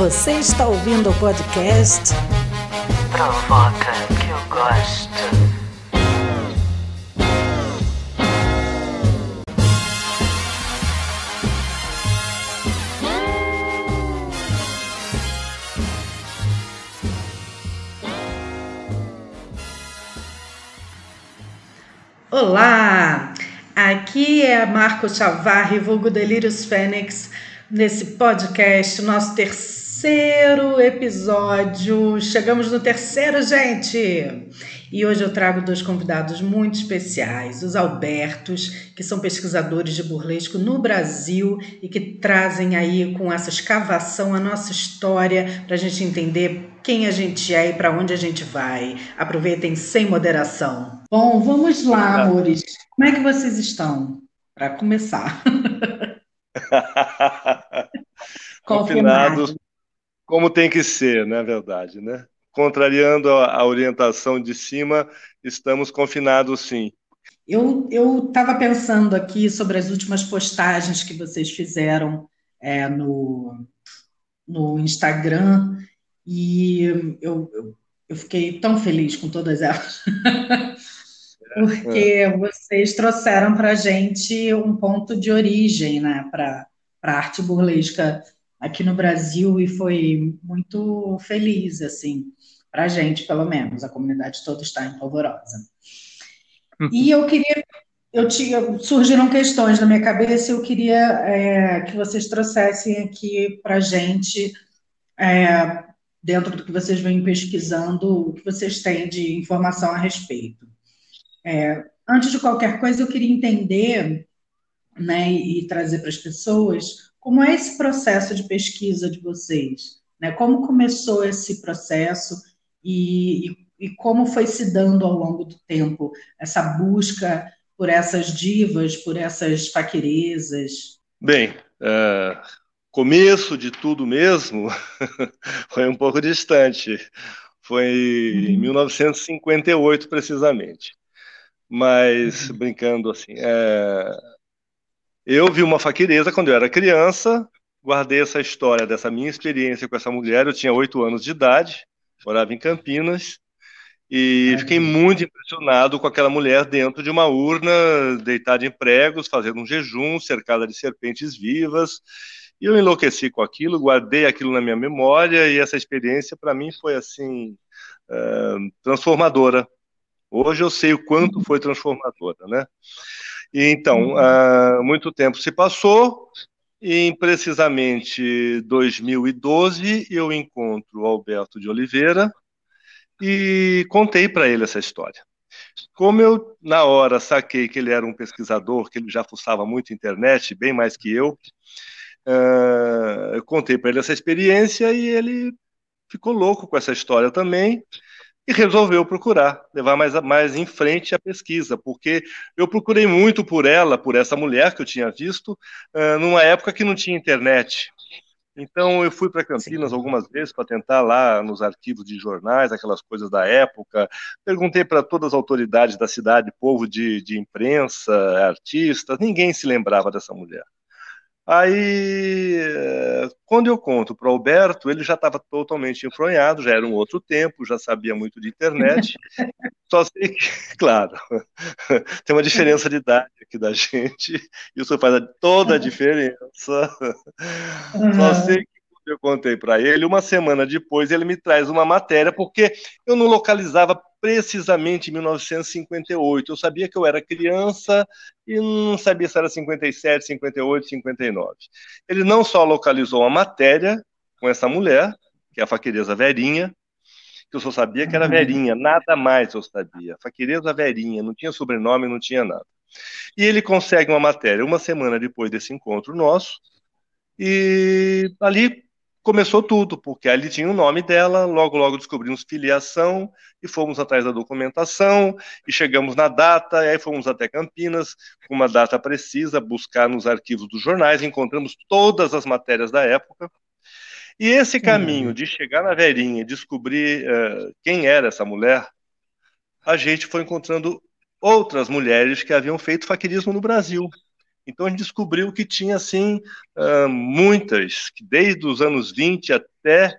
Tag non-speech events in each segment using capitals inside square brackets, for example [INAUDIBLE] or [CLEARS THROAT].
Você está ouvindo o podcast Provoca que eu gosto. Olá! Aqui é Marco Chavarri, vulgo Delírios Fênix, nesse podcast, nosso terceiro episódio. Chegamos no terceiro, gente! E hoje eu trago dois convidados muito especiais, os Albertos, que são pesquisadores de burlesco no Brasil e que trazem aí com essa escavação a nossa história para a gente entender quem a gente é e para onde a gente vai. Aproveitem sem moderação. Bom, vamos lá, amores. Como é que vocês estão? Para começar. [LAUGHS] Confinados, como tem que ser, na verdade, né? Contrariando a, orientação de cima, estamos confinados sim. Eu estava pensando aqui sobre as últimas postagens que vocês fizeram é, no, no Instagram e eu, eu, eu fiquei tão feliz com todas elas. [LAUGHS] porque vocês trouxeram para a gente um ponto de origem né, para a arte burlesca aqui no Brasil e foi muito feliz, assim, para a gente, pelo menos. A comunidade toda está em polvorosa. E eu queria, eu tinha, surgiram questões na minha cabeça e eu queria é, que vocês trouxessem aqui para a gente, é, dentro do que vocês vêm pesquisando, o que vocês têm de informação a respeito. É, antes de qualquer coisa, eu queria entender né, e, trazer para as pessoas como é esse processo de pesquisa de vocês, né? Como começou esse processo e, e, e como foi se dando ao longo do tempo essa busca por essas divas, por essas faquerezas? Bem, uh, começo de tudo mesmo [LAUGHS] foi um pouco distante. Foi em 1958, uhum. precisamente. Mas, uhum. brincando assim, é... eu vi uma faquireza quando eu era criança, guardei essa história dessa minha experiência com essa mulher, eu tinha oito anos de idade, morava em Campinas, e fiquei muito impressionado com aquela mulher dentro de uma urna, deitada em pregos, fazendo um jejum, cercada de serpentes vivas, e eu enlouqueci com aquilo, guardei aquilo na minha memória, e essa experiência para mim foi assim, uh, transformadora Hoje eu sei o quanto uhum. foi transformadora, né? E então, uh, muito tempo se passou, e em precisamente 2012 eu encontro o Alberto de Oliveira e contei para ele essa história. Como eu, na hora, saquei que ele era um pesquisador, que ele já fuçava muito internet, bem mais que eu, uh, eu contei para ele essa experiência e ele ficou louco com essa história também e resolveu procurar, levar mais, mais em frente a pesquisa, porque eu procurei muito por ela, por essa mulher que eu tinha visto, numa época que não tinha internet. Então eu fui para Campinas Sim. algumas vezes para tentar lá nos arquivos de jornais, aquelas coisas da época. Perguntei para todas as autoridades da cidade, povo de, de imprensa, artistas, ninguém se lembrava dessa mulher. Aí, quando eu conto para o Alberto, ele já estava totalmente enfronhado, já era um outro tempo, já sabia muito de internet. [LAUGHS] Só sei que, claro, [LAUGHS] tem uma diferença de idade aqui da gente, isso faz toda a diferença. Só sei que eu contei para ele, uma semana depois ele me traz uma matéria, porque eu não localizava precisamente em 1958. Eu sabia que eu era criança e não sabia se era 57, 58, 59. Ele não só localizou a matéria com essa mulher, que é a faquireza Verinha, que eu só sabia que era uhum. Verinha, nada mais eu sabia. Faquireza Verinha, não tinha sobrenome, não tinha nada. E ele consegue uma matéria uma semana depois desse encontro nosso, e ali começou tudo, porque ali tinha o nome dela, logo, logo descobrimos filiação e fomos atrás da documentação e chegamos na data, e aí fomos até Campinas, com uma data precisa, buscar nos arquivos dos jornais, encontramos todas as matérias da época. E esse caminho uhum. de chegar na Verinha e descobrir uh, quem era essa mulher, a gente foi encontrando outras mulheres que haviam feito faquirismo no Brasil. Então a gente descobriu que tinha assim uh, muitas, desde os anos 20 até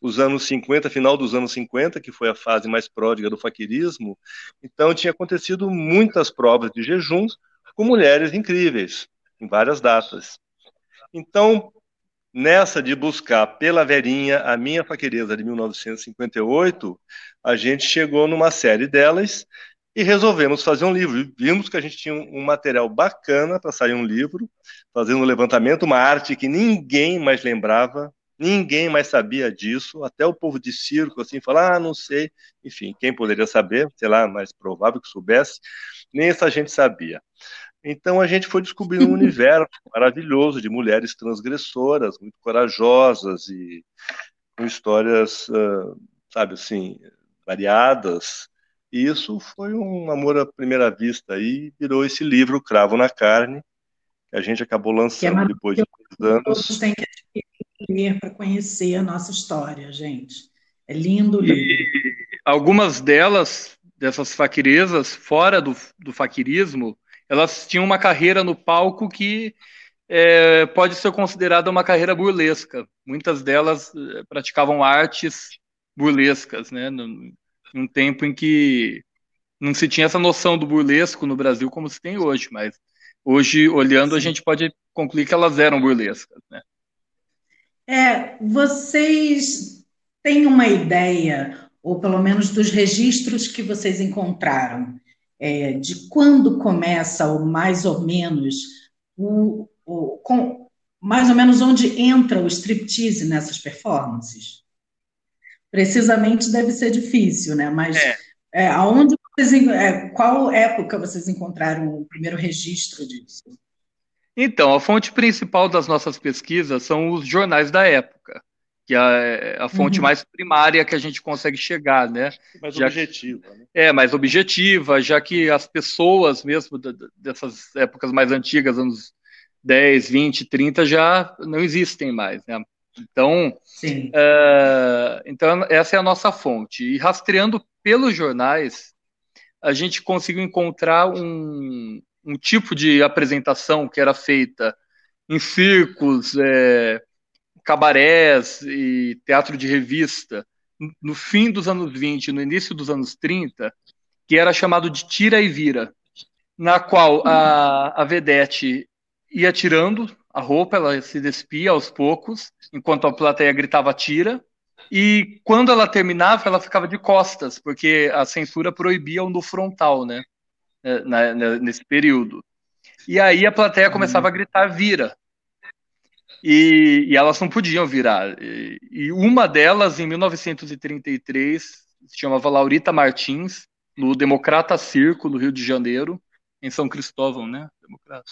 os anos 50, final dos anos 50, que foi a fase mais pródiga do faquirismo. Então tinha acontecido muitas provas de jejum com mulheres incríveis em várias datas. Então, nessa de buscar pela Verinha a minha faquireza de 1958, a gente chegou numa série delas e resolvemos fazer um livro. Vimos que a gente tinha um, material bacana para sair um livro, fazendo um levantamento, uma arte que ninguém mais lembrava, ninguém mais sabia disso, até o povo de circo, assim, falar, ah, não sei, enfim, quem poderia saber, sei lá, mais provável que soubesse, nem essa gente sabia. Então a gente foi descobrindo um [LAUGHS] universo maravilhoso de mulheres transgressoras, muito corajosas e com histórias, uh, sabe assim, variadas, e isso foi um amor à primeira vista e virou esse livro, Cravo na Carne, que a gente acabou lançando é depois de dois anos. Todos têm que ler para conhecer a nossa história, gente. É lindo, lindo. E algumas delas, dessas faquirezas, fora do, do faquirismo, elas tinham uma carreira no palco que é, pode ser considerada uma carreira burlesca. Muitas delas é, praticavam artes burlescas, né? Um tempo em que não se tinha essa noção do burlesco no Brasil como se tem hoje, mas hoje, olhando, Sim. a gente pode concluir que elas eram burlescas, né? É, vocês têm uma ideia, ou pelo menos dos registros que vocês encontraram, é, de quando começa, ou mais ou menos, o, o, com, mais ou menos onde entra o striptease nessas performances? Precisamente deve ser difícil, né? Mas é. É, aonde vocês, é, qual época vocês encontraram o primeiro registro disso? Então, a fonte principal das nossas pesquisas são os jornais da época, que é a fonte uhum. mais primária que a gente consegue chegar, né? Mais já, objetiva. Né? É, mais objetiva, já que as pessoas mesmo dessas épocas mais antigas, anos 10, 20, 30, já não existem mais, né? Então, uh, então, essa é a nossa fonte. E rastreando pelos jornais, a gente conseguiu encontrar um, um tipo de apresentação que era feita em circos, é, cabarés e teatro de revista no fim dos anos 20, no início dos anos 30, que era chamado de tira e vira, na qual a, a vedete ia tirando a roupa, ela se despia aos poucos, enquanto a plateia gritava tira. E quando ela terminava, ela ficava de costas, porque a censura proibia o no frontal, né? É, na, na, nesse período. E aí a plateia começava a gritar vira. E, e elas não podiam virar. E, e, uma delas, em 1933, se chamava Laurita Martins, no Democrata Circo, no Rio de Janeiro, em São Cristóvão, né? Democrata.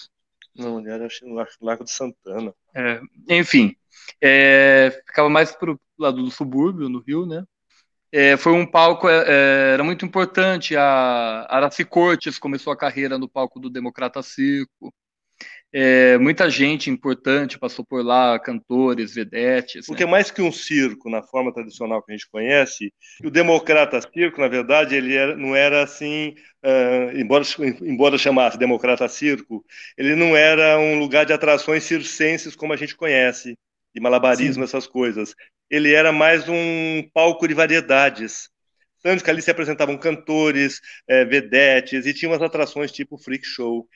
Não, ele era no Largo de Santana. É, enfim, é, ficava mais pro lado do subúrbio, no Rio, né? É, foi um palco, é, é, era muito importante. A Araci Cortes começou a carreira no palco do Democrata Circo. É, muita gente importante passou por lá, cantores, vedetes. Porque né? mais que um circo, na forma tradicional que a gente conhece, o Democrata Circo, na verdade, ele era, não era assim, uh, embora, embora chamasse Democrata Circo, ele não era um lugar de atrações circenses como a gente conhece, de malabarismo, Sim. essas coisas. Ele era mais um palco de variedades. Tanto que ali se apresentavam cantores, é, vedetes, e tinha umas atrações tipo freak show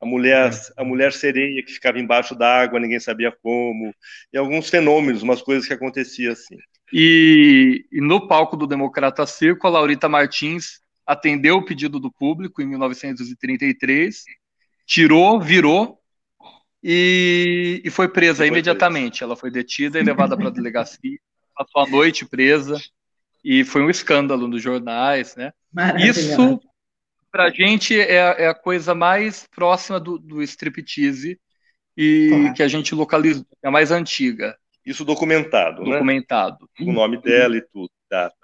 a mulher, a mulher sereia que ficava embaixo d'água, ninguém sabia como, e alguns fenômenos, umas coisas que aconteciam assim. E, e, no palco do Democrata Circo, a Laurita Martins atendeu o pedido do público em 1933, tirou, virou e, e foi presa foi imediatamente. Presa. Ela foi detida e levada para a delegacia, [LAUGHS] passou a noite presa e foi um escândalo nos jornais, né? Isso para a gente é, é, a coisa mais próxima do, do striptease e que a gente localiza, é a mais antiga. Isso documentado, né? Documentado. Né? O nome dela e tudo, data.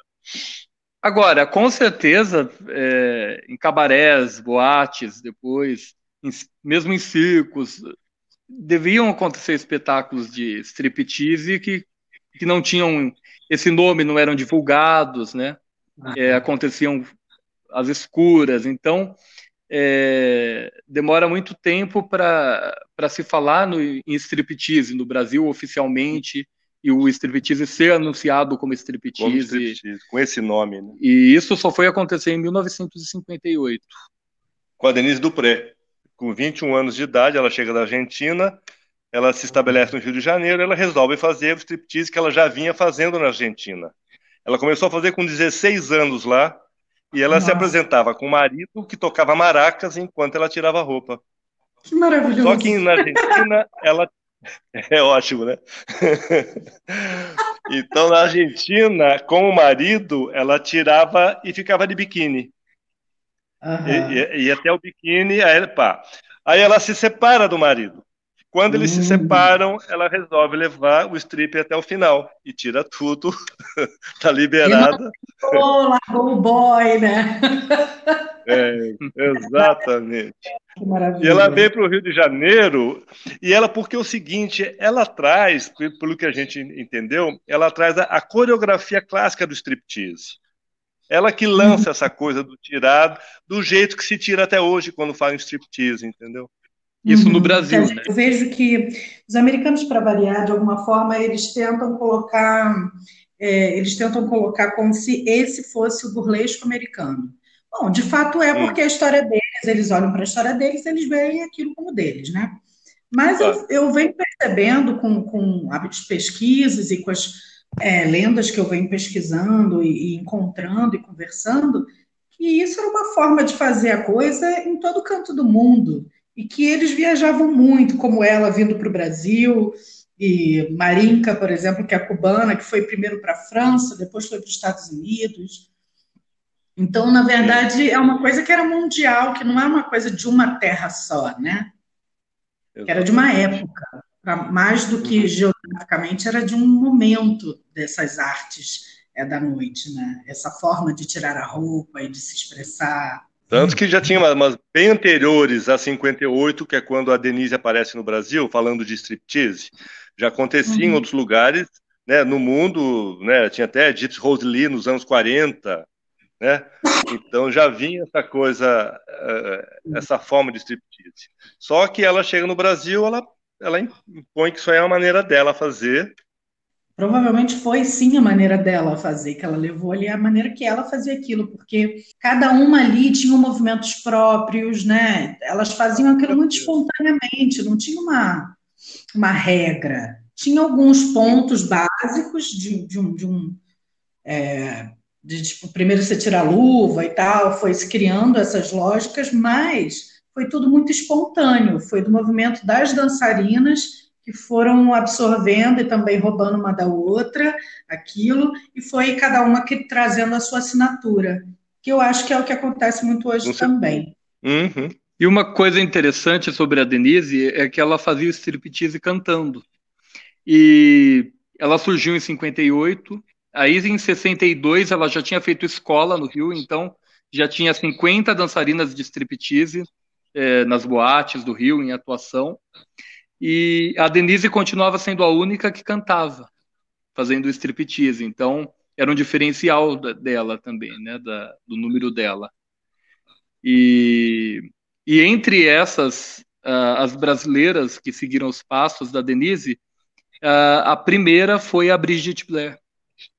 Agora, com certeza, é, em cabarés, boates, depois, em, mesmo em circos, deviam acontecer espetáculos de striptease que, que não tinham esse nome, não eram divulgados, né? É, aconteciam às escuras. Então, é, demora muito tempo para se falar no, em striptease no Brasil oficialmente e o striptease ser anunciado como striptease. Como striptease com esse nome. Né? E isso só foi acontecer em 1958. Com a Denise Dupré. Com 21 anos de idade, ela chega da Argentina, ela se estabelece no Rio de Janeiro, ela resolve fazer o striptease que ela já vinha fazendo na Argentina. Ela começou a fazer com 16 anos lá, e ela Nossa. se apresentava com o marido que tocava maracas enquanto ela tirava a roupa. Que maravilhoso. Só que na Argentina ela [LAUGHS] é ótimo, né? [LAUGHS] então na Argentina, com o marido, ela tirava e ficava de biquíni. Uhum. E, e, e, até o biquíni, aí, pá. aí ela se separa do marido. Quando eles se hum. separam, ela resolve levar o strip até o final e tira tudo, [LAUGHS] tá liberada. Oh, largou o boy, né? [LAUGHS] É, exatamente. E ela veio para o Rio de Janeiro, e ela, porque é o seguinte, ela traz, pelo que a gente entendeu, ela traz a, a coreografia clássica do striptease. Ela que lança uhum. essa coisa do tirado, do jeito que se tira até hoje quando fala em striptease, entendeu? Isso no uhum. Brasil, né? Eu vejo que os americanos, para variar, de alguma forma, eles tentam colocar, é, eles tentam colocar como se esse fosse o burlesco americano. Bom, de fato é porque a história deles, eles olham para a história deles, eles veem aquilo como deles, né? Mas eu, eu venho percebendo com, com as pesquisas e com as é, lendas que eu venho pesquisando e, e encontrando e conversando, que isso era uma forma de fazer a coisa em todo canto do mundo e que eles viajavam muito, como ela vindo para o Brasil, e Marinka, por exemplo, que é cubana, que foi primeiro para a França, depois foi para os Estados Unidos. Então, na verdade, é uma coisa que era mundial, que não é uma coisa de uma terra só, né? Que era de uma época, mais do que uhum. geograficamente, era de um momento dessas artes é, da noite, né? Essa forma de tirar a roupa e de se expressar. Tanto que já tinha umas, bem anteriores a 58, que é quando a Denise aparece no Brasil, falando de striptease. Já acontecia uhum. em outros lugares, né, no mundo, né, tinha até Gypsy Rose Lee nos anos 40, né? Então já vinha essa coisa, uh, essa forma de striptease. Só que ela chega no Brasil, ela, ela impõe que isso é a maneira dela fazer, Provavelmente foi sim a maneira dela fazer, que ela levou ali a maneira que ela fazia aquilo, porque cada uma ali tinha movimentos próprios, né? Elas faziam aquilo muito espontaneamente, não tinha uma, uma regra. Tinha alguns pontos básicos de, de um. De um é, de, tipo, primeiro você tira a luva e tal, foi se criando essas lógicas, mas foi tudo muito espontâneo, foi do movimento das dançarinas que foram absorvendo e também roubando uma da outra aquilo, e foi cada uma que trazendo a sua assinatura, que eu acho que é o que acontece muito hoje também. Uhum. E uma coisa interessante sobre a Denise é que ela fazia o striptease cantando. E ela surgiu em 58, aí em 62 ela já tinha feito escola no Rio, então já tinha 50 dançarinas de striptease eh, nas boates do Rio em atuação e a Denise continuava sendo a única que cantava, fazendo striptease. Então, era um diferencial dela também, né, da, do número dela. E, e entre essas, uh, as brasileiras que seguiram os passos da Denise, uh, a primeira foi a Brigitte Blair,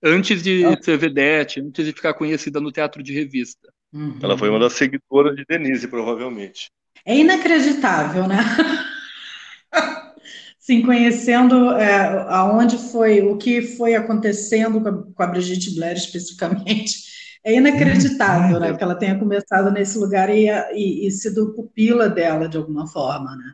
antes de ah. ser vedete, antes de ficar conhecida no teatro de revista. Uhum. Ela foi uma das seguidoras de Denise, provavelmente. É inacreditável, né? [LAUGHS] Sim, conhecendo é, aonde foi, o que foi acontecendo com a, com a Brigitte Blair especificamente, é inacreditável, né, que ela tenha começado nesse lugar e, e, e sido pupila dela de alguma forma, né?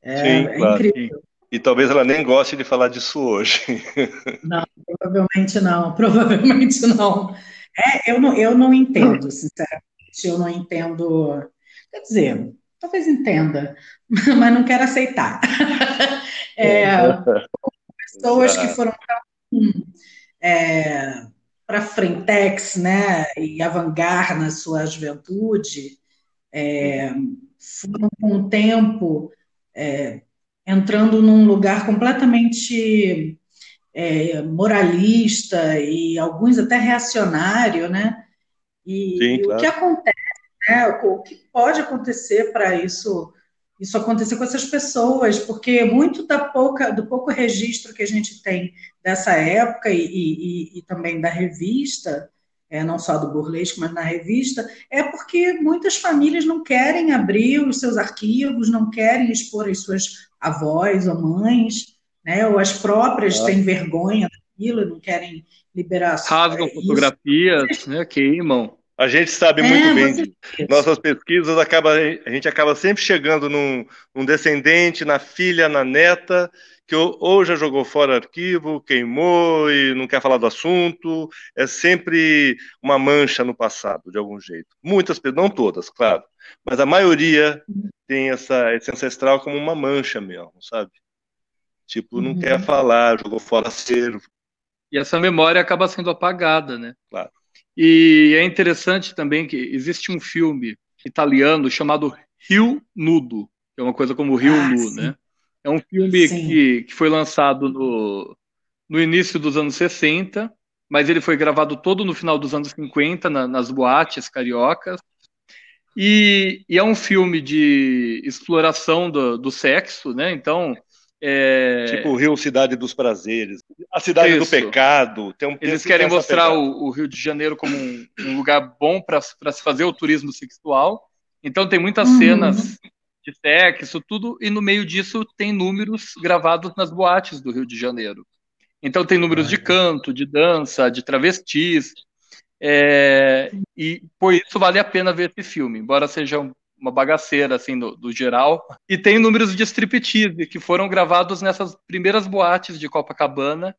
É, Sim, é claro. incrível. E, e, talvez ela nem goste de falar disso hoje. [LAUGHS] Não, provavelmente não, provavelmente não. É, eu não, eu não entendo, sinceramente, eu não entendo. Quer dizer, talvez entenda, [LAUGHS] mas não quero aceitar. [LAUGHS] É, pessoas que foram é, para frentex, né, e avangar na sua juventude, é, foram com o tempo é, entrando num lugar completamente é, moralista e alguns até reacionário, né? E, Sim, claro. o que acontece né? O que pode acontecer para isso isso acontecer com essas pessoas, porque muito da pouca, do pouco registro que a gente tem dessa época e, e, e também da revista, é, não só do burlesco, mas na revista, é porque muitas famílias não querem abrir os seus arquivos, não querem expor as suas avós ou mães, né, ou as próprias ah. têm vergonha daquilo, não querem liberar. Rasgam fotografias, né, queimam. A gente sabe é, muito bem de nossas pesquisas, acaba, a gente acaba sempre chegando num, num, descendente, na filha, na neta, que ou já jogou fora arquivo, queimou e não quer falar do assunto. É sempre uma mancha no passado, de algum jeito. Muitas pessoas, não todas, claro, mas a maioria tem essa, esse ancestral como uma mancha mesmo, sabe? Tipo, não uhum. quer falar, jogou fora acervo. E essa memória acaba sendo apagada, né? Claro. E é interessante também que existe um filme italiano chamado Rio Nudo, que é uma coisa como Rio ah, Nu, sim. né? É um filme que, que foi lançado no, no início dos anos 60, mas ele foi gravado todo no final dos anos 50, na, nas boates cariocas. E, e, é um filme de exploração do, do sexo, né? Então, é... Tipo o Rio Cidade dos Prazeres, a Cidade Isso. do Pecado. Tem um, Eles querem mostrar o, o, Rio de Janeiro como um, um lugar bom para se fazer o turismo sexual. Então tem muitas uhum. cenas de sexo, tudo, e no meio disso tem números gravados nas boates do Rio de Janeiro. Então tem números de canto, de dança, de travestis. É, e por isso vale a pena ver esse filme, embora seja um uma bagaceira, assim, do, do, geral. E tem números de striptease, que foram gravados nessas primeiras boates de Copacabana,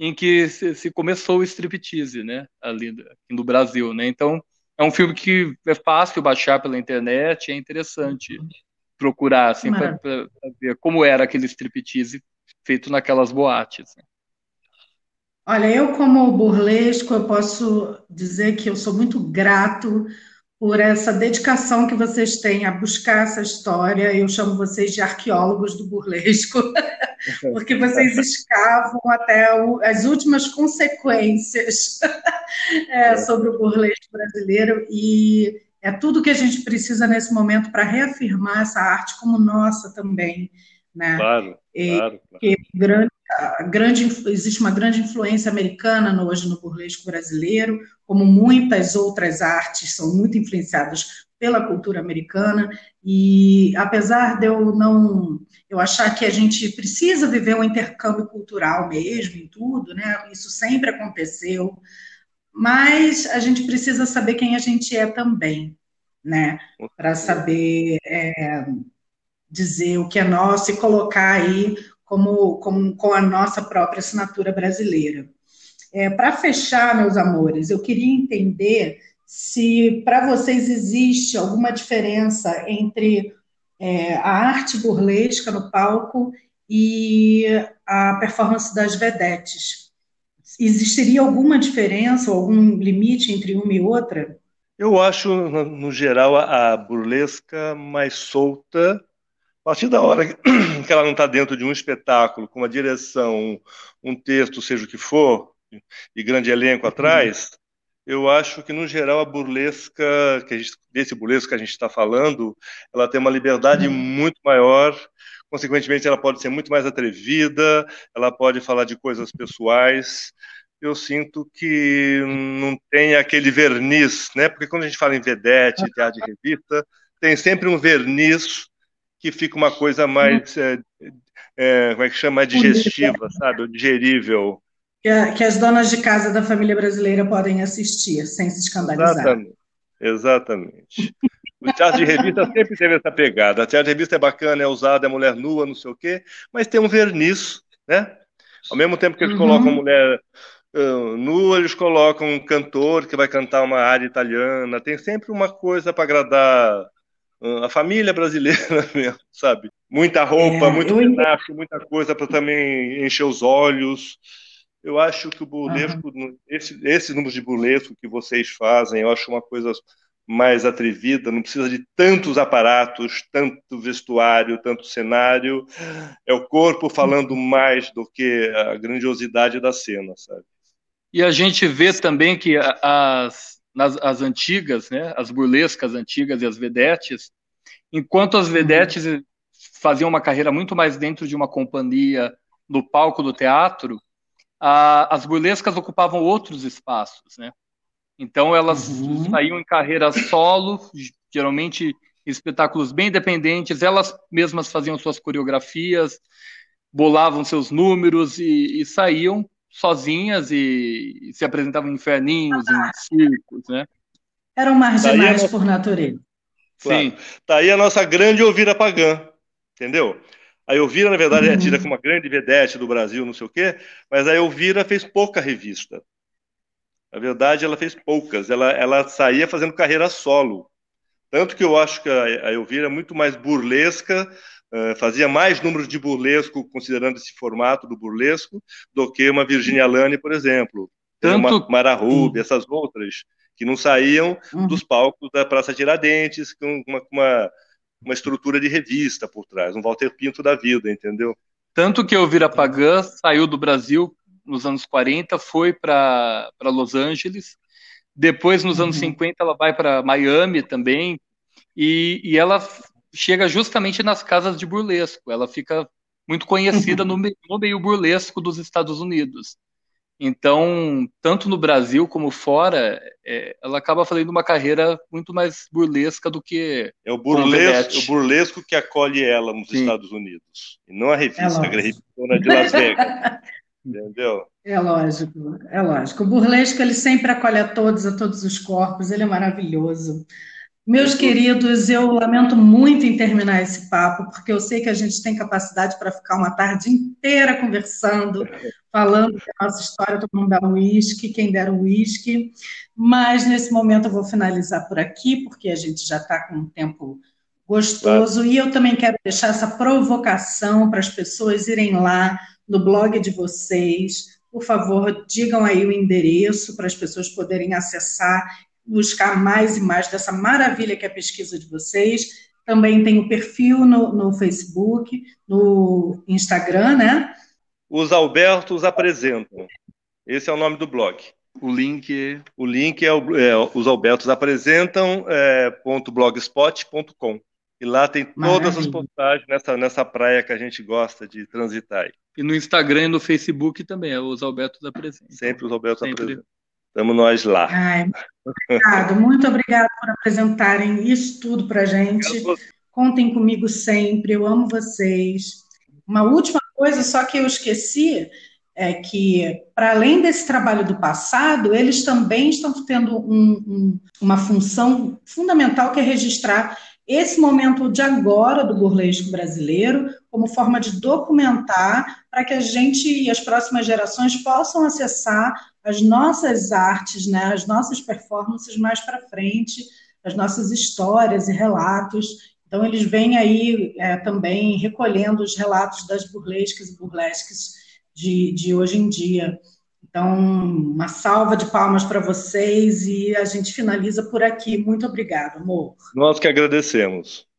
em que se, se começou o striptease, né, ali no Brasil, né. Então, é um filme que é fácil baixar pela internet, é interessante procurar, assim, para ver como era aquele striptease feito naquelas boates. Né? Olha, eu como burlesco, eu posso dizer que eu sou muito grato por essa dedicação que vocês têm a buscar essa história. Eu chamo vocês de arqueólogos do burlesco, [LAUGHS] porque vocês escavam até o, as últimas consequências [LAUGHS] é, sobre o burlesco brasileiro e é tudo que a gente precisa nesse momento para reafirmar essa arte como nossa também. Né? Claro, e, claro. claro. Grande, grande, existe uma grande influência americana no, hoje no burlesco brasileiro, como muitas outras artes são muito influenciadas pela cultura americana, e apesar de eu não eu achar que a gente precisa viver um intercâmbio cultural mesmo em tudo, né? Isso sempre aconteceu, mas a gente precisa saber quem a gente é também, né? Para saber é, dizer o que é nosso e colocar aí como, como com a nossa própria assinatura brasileira. É, Para fechar, meus amores, eu queria entender se para vocês existe alguma diferença entre é, a arte burlesca no palco e a performance das vedetes. Existiria alguma diferença ou algum limite entre uma e outra? Eu acho, no geral, a burlesca mais solta a partir da hora que [CLEARS THROAT] ela não está dentro de um espetáculo, com uma direção, um texto, seja o que for, e grande elenco uhum. atrás, eu acho que, no geral, a burlesca, que a gente, desse burlesco que a gente está falando, ela tem uma liberdade uhum. muito maior, consequentemente, ela pode ser muito mais atrevida, ela pode falar de coisas pessoais. Eu sinto que não tem aquele verniz, né? Porque quando a gente fala em vedete, teatro de revista, tem sempre um verniz que fica uma coisa mais, é, é, como é que chama, digestiva, sabe, digerível. Que, a, que, as donas de casa da família brasileira podem assistir, sem se escandalizar. Exatamente, exatamente. O teatro de revista sempre teve essa pegada. O teatro de revista é bacana, é usado, é mulher nua, não sei o quê, mas tem um verniz, né? Ao mesmo tempo que eles uhum. colocam mulher uh, nua, eles colocam um cantor que vai cantar uma área italiana. Tem sempre uma coisa para agradar a família brasileira [LAUGHS] mesmo, sabe? Muita roupa, é, muito pedaço, muita coisa para também encher os olhos. Eu acho que o burlesco, uhum. esse, esse número de burlesco que vocês fazem, eu acho uma coisa mais atrevida, não precisa de tantos aparatos, tanto vestuário, tanto cenário. É o corpo falando mais do que a grandiosidade da cena, sabe? E a gente vê também que as, nas as antigas, né, as burlescas antigas e as vedetes, enquanto as vedetes faziam uma carreira muito mais dentro de uma companhia no palco do teatro, a, as burlescas ocupavam outros espaços, né? Então elas uhum. saíam em carreira solo, geralmente espetáculos bem independentes, elas mesmas faziam suas coreografias, bolavam seus números e, e saíam sozinhas e, e, se apresentavam em inferninhos, em circos, né? Eram marginais por natureza. Claro. Sim. Tá aí a nossa grande Elvira Pagã, entendeu? A Elvira, na verdade, uhum. é tida como uma grande vedete do Brasil, não sei o quê, mas a Elvira fez pouca revista. Na verdade, ela fez poucas. Ela, ela saía fazendo carreira solo. Tanto que eu acho que a Elvira é muito mais burlesca, uh, fazia mais números de burlesco, considerando esse formato do burlesco, do que uma Virginia Lane, por exemplo. Tanto... Uma Mara Ruby, essas outras, que não saíam uhum. dos palcos da Praça Tiradentes, com uma, uma, uma estrutura de revista por trás, um Walter Pinto da vida, entendeu? Tanto que Elvira Pagã saiu do Brasil nos anos 40, foi para Los Angeles, depois, nos anos 50, uhum. ela vai para Miami também, e, e ela chega justamente nas casas de burlesco. Ela fica muito conhecida no, meio, no meio burlesco dos Estados Unidos. Então, tanto no Brasil como fora, é, ela acaba fazendo uma carreira muito mais burlesca do que. É o burlesco, o burlesco que acolhe ela nos Sim. Estados Unidos. E não a revista, é de Las Vegas. [LAUGHS] Entendeu? É lógico, é lógico. O burlesco ele sempre acolhe a todos, a todos os corpos, ele é maravilhoso. Meus queridos, eu lamento muito em terminar esse papo, porque eu sei que a gente tem capacidade para ficar uma tarde inteira conversando, falando da nossa história, todo mundo dá um uísque, quem der um uísque, mas nesse momento eu vou finalizar por aqui, porque a gente já está com um tempo gostoso, e eu também quero deixar essa provocação para as pessoas irem lá no blog de vocês. Por favor, digam aí o endereço para as pessoas poderem acessar, buscar mais e mais dessa maravilha que é a pesquisa de vocês. Também tem o perfil no, no Facebook, no Instagram, né? Os Albertos apresentam. Esse é o nome do blog. O link, o link é, o, é os Albertos apresentam é, .blogspot.com. E lá tem todas Maravilha. as postagens nessa, nessa praia que a gente gosta de transitar aí. E no Instagram e no Facebook também, é os Albertos apresentam. Sempre os Albertos Sempre. apresentam. Estamos nós lá. Ai, obrigado, muito obrigado por apresentarem isso tudo para a gente. Contem comigo sempre, eu amo vocês. Uma última coisa, só que eu esqueci, é que, para além desse trabalho do passado, eles também estão tendo um, um, uma função fundamental que é registrar esse momento de agora do burlesco brasileiro como forma de documentar para que a gente e as próximas gerações possam acessar as nossas artes, né, as nossas performances mais para frente, as nossas histórias e relatos. Então, eles vêm aí é, também recolhendo os relatos das burlescas e burlesques de, de hoje em dia. Então, uma salva de palmas para vocês e a gente finaliza por aqui. Muito obrigada, amor. Nós que agradecemos.